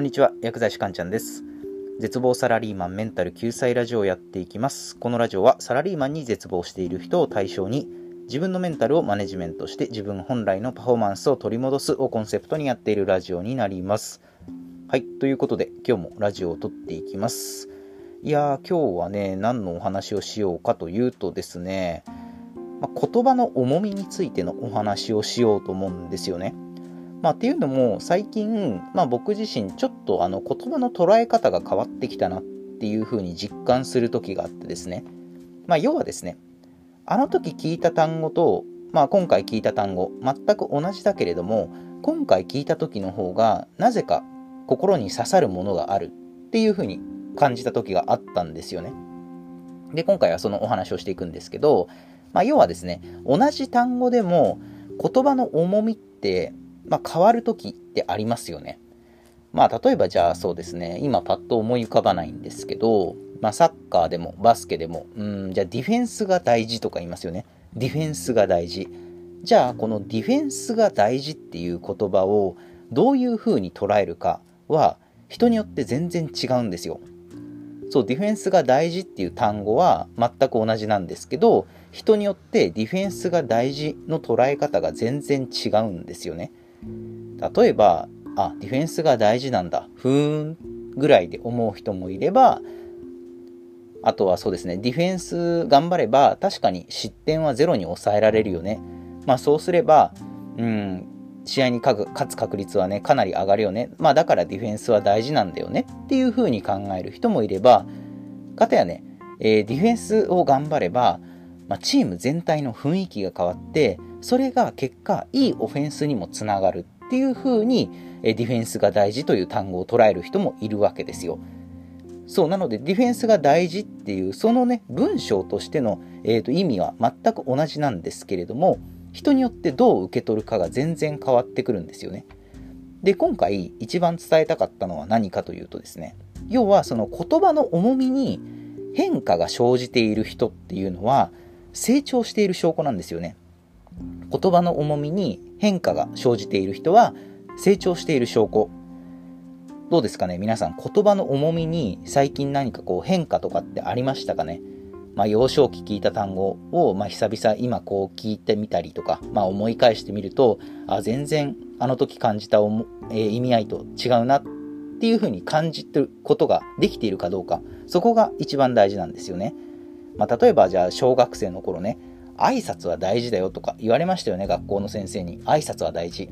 こんにちは、薬剤師かんちゃんです。絶望サラリーマンメンタル救済ラジオをやっていきます。このラジオはサラリーマンに絶望している人を対象に自分のメンタルをマネジメントして自分本来のパフォーマンスを取り戻すをコンセプトにやっているラジオになります。はい、ということで今日もラジオを撮っていきます。いやー、今日はね、何のお話をしようかというとですね、まあ、言葉の重みについてのお話をしようと思うんですよね。まあ、っていうのも最近、まあ、僕自身ちょっとあの言葉の捉え方が変わってきたなっていうふうに実感する時があってですね、まあ、要はですねあの時聞いた単語と、まあ、今回聞いた単語全く同じだけれども今回聞いた時の方がなぜか心に刺さるものがあるっていうふうに感じた時があったんですよね。で今回はそのお話をしていくんですけど、まあ、要はですね同じ単語でも言葉の重みってまあ、変わる時ってありますよね。まあ、例えばじゃあそうですね、今パッと思い浮かばないんですけど、まあ、サッカーでもバスケでも、うん、じゃあディフェンスが大事とか言いますよね。ディフェンスが大事。じゃあ、このディフェンスが大事っていう言葉をどういうふうに捉えるかは人によって全然違うんですよ。そう、ディフェンスが大事っていう単語は全く同じなんですけど、人によってディフェンスが大事の捉え方が全然違うんですよね。例えば、あ、ディフェンスが大事なんだ、ふーんぐらいで思う人もいれば、あとはそうですね、ディフェンス頑張れば、確かに失点はゼロに抑えられるよね。まあそうすれば、うん、試合に勝つ確率はね、かなり上がるよね。まあだからディフェンスは大事なんだよねっていう風に考える人もいれば、かたやね、えー、ディフェンスを頑張れば、まあ、チーム全体の雰囲気が変わって、それが結果、いいオフェンスにもつながるっていう風に、ディフェンスが大事という単語を捉える人もいるわけですよ。そう、なので、ディフェンスが大事っていう、そのね、文章としての、えーと、意味は全く同じなんですけれども、人によってどう受け取るかが全然変わってくるんですよね。で、今回一番伝えたかったのは何かというとですね、要はその言葉の重みに変化が生じている人っていうのは、成長している証拠なんですよね。言葉の重みに変化が生じている人は成長している証拠。どうですかね？皆さん言葉の重みに最近何かこう変化とかってありましたかね？まあ幼少期聞いた単語を、まあ、久々今こう聞いてみたりとか、まあ、思い返してみるとあ全然あの時感じたおも、えー、意味合いと違うなっていうふうに感じてることができているかどうかそこが一番大事なんですよね。まあ、例えばじゃあ小学生の頃ね挨拶は大事だよとか言われましたよね学校の先生に挨拶は大事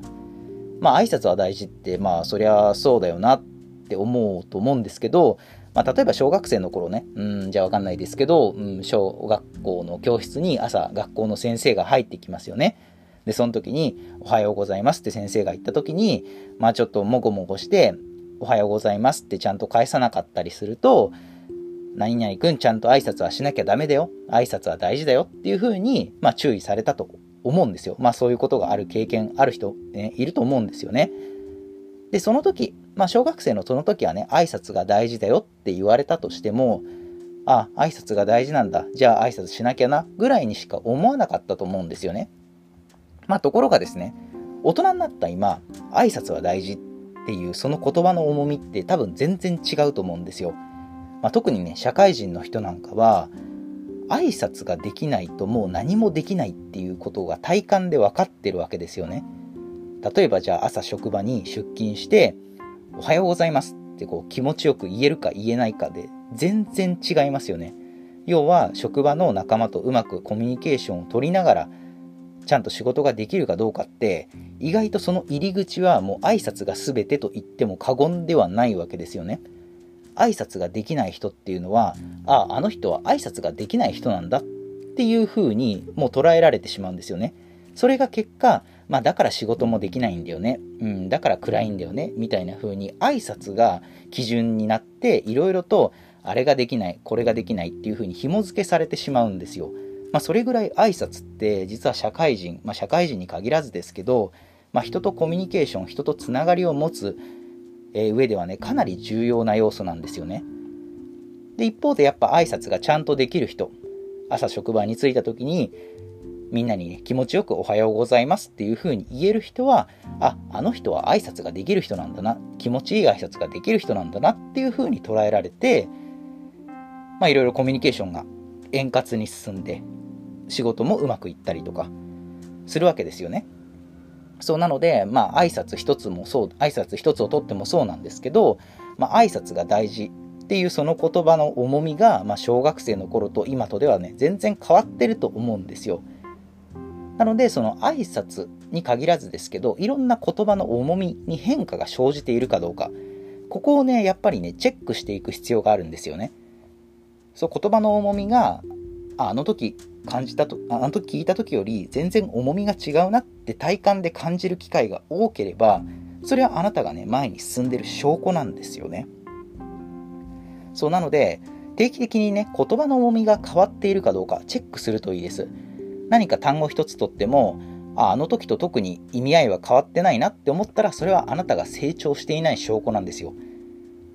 まあ挨拶は大事ってまあそりゃそうだよなって思うと思うんですけど、まあ、例えば小学生の頃ねうんじゃあわかんないですけど、うん、小学校の教室に朝学校の先生が入ってきますよね。でその時に「おはようございます」って先生が言った時にまあちょっともごもごして「おはようございます」ってちゃんと返さなかったりすると何々くんちゃんと挨拶はしなきゃダメだよ。挨拶は大事だよっていうふうに、まあ、注意されたと思うんですよ。まあそういうことがある経験ある人、ね、いると思うんですよね。で、その時、まあ小学生のその時はね、挨拶が大事だよって言われたとしても、あ、挨拶が大事なんだ。じゃあ挨拶しなきゃな、ぐらいにしか思わなかったと思うんですよね。まあところがですね、大人になった今、挨拶は大事っていうその言葉の重みって多分全然違うと思うんですよ。まあ、特にね社会人の人なんかは挨拶ができないともう何もできないっていうことが体感で分かってるわけですよね。例えばじゃあ朝職場に出勤して「おはようございます」ってこう気持ちよく言えるか言えないかで全然違いますよね。要は職場の仲間とうまくコミュニケーションを取りながらちゃんと仕事ができるかどうかって意外とその入り口はもう挨拶が全てと言っても過言ではないわけですよね。挨拶ができない人っていうのはあああの人は挨拶ができない人なんだっていう風にもう捉えられてしまうんですよね。それが結果、まあ、だから仕事もできないんだよね、うん、だから暗いんだよねみたいな風に挨拶が基準になっていろいろとあれができないこれができないっていう風に紐付けされてしまうんですよ。まあ、それぐらい挨拶って実は社会人、まあ、社会人に限らずですけど、まあ、人とコミュニケーション人とつながりを持つえ上ではね、かなり重要な要素なんですよね。で、一方でやっぱ挨拶がちゃんとできる人、朝職場に着いた時に、みんなにね、気持ちよくおはようございますっていう風に言える人は、あ、あの人は挨拶ができる人なんだな、気持ちいい挨拶ができる人なんだなっていう風に捉えられて、まあいろいろコミュニケーションが円滑に進んで、仕事もうまくいったりとかするわけですよね。そうなので、まあ挨拶一つもそう、挨拶一つをとってもそうなんですけど、まあ挨拶が大事っていうその言葉の重みが、まあ小学生の頃と今とではね、全然変わってると思うんですよ。なので、その挨拶に限らずですけど、いろんな言葉の重みに変化が生じているかどうか、ここをね、やっぱりね、チェックしていく必要があるんですよね。そう、言葉の重みが、あの時感じたと、あの時聞いた時より全然重みが違うなって体感で感じる機会が多ければ、それはあなたがね、前に進んでる証拠なんですよね。そうなので、定期的にね、言葉の重みが変わっているかどうかチェックするといいです。何か単語一つとっても、ああの時と特に意味合いは変わってないなって思ったら、それはあなたが成長していない証拠なんですよ。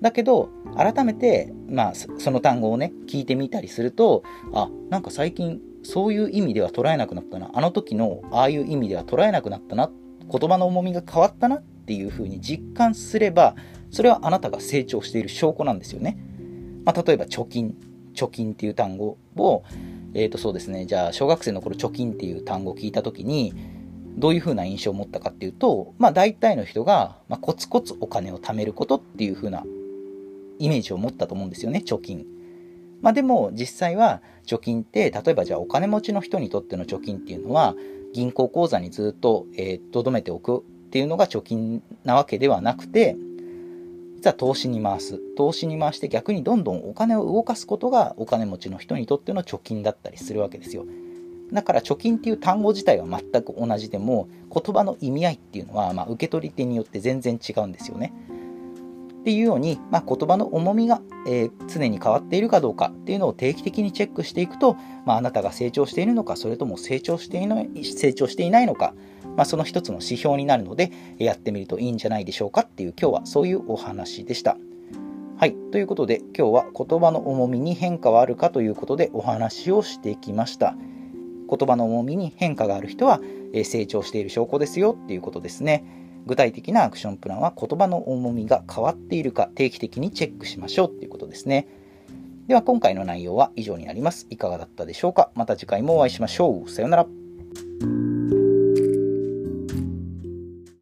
だけど、改めて、まあ、その単語をね、聞いてみたりすると、あ、なんか最近、そういう意味では捉えなくなったな。あの時の、ああいう意味では捉えなくなったな。言葉の重みが変わったなっていうふうに実感すれば、それはあなたが成長している証拠なんですよね。まあ、例えば、貯金。貯金っていう単語を、えっ、ー、と、そうですね。じゃあ、小学生の頃、貯金っていう単語を聞いた時に、どういうふうな印象を持ったかっていうと、まあ、大体の人が、まあ、コツコツお金を貯めることっていうふうなイメージを持ったと思うんですよね、貯金。まあでも実際は貯金って例えばじゃあお金持ちの人にとっての貯金っていうのは銀行口座にずっととど、めておくっていうのが貯金なわけではなくて実は投資に回す。投資に回して逆にどんどんお金を動かすことがお金持ちの人にとっての貯金だったりするわけですよ。だから貯金っていう単語自体は全く同じでも言葉の意味合いっていうのはま受け取り手によって全然違うんですよね。っていうように、まあ、言葉の重みが、えー、常に変わっているかどうかっていうのを定期的にチェックしていくと、まあ、あなたが成長しているのか、それとも成長していない成長していないのか、まあ、その一つの指標になるので、やってみるといいんじゃないでしょうかっていう今日はそういうお話でした。はい。ということで、今日は言葉の重みに変化はあるかということでお話をしてきました。言葉の重みに変化がある人は、え成長している証拠ですよっていうことですね。具体的なアクションプランは言葉の重みが変わっているか定期的にチェックしましょうということですね。では今回の内容は以上になります。いかがだったでしょうかまた次回もお会いしましょう。さようなら。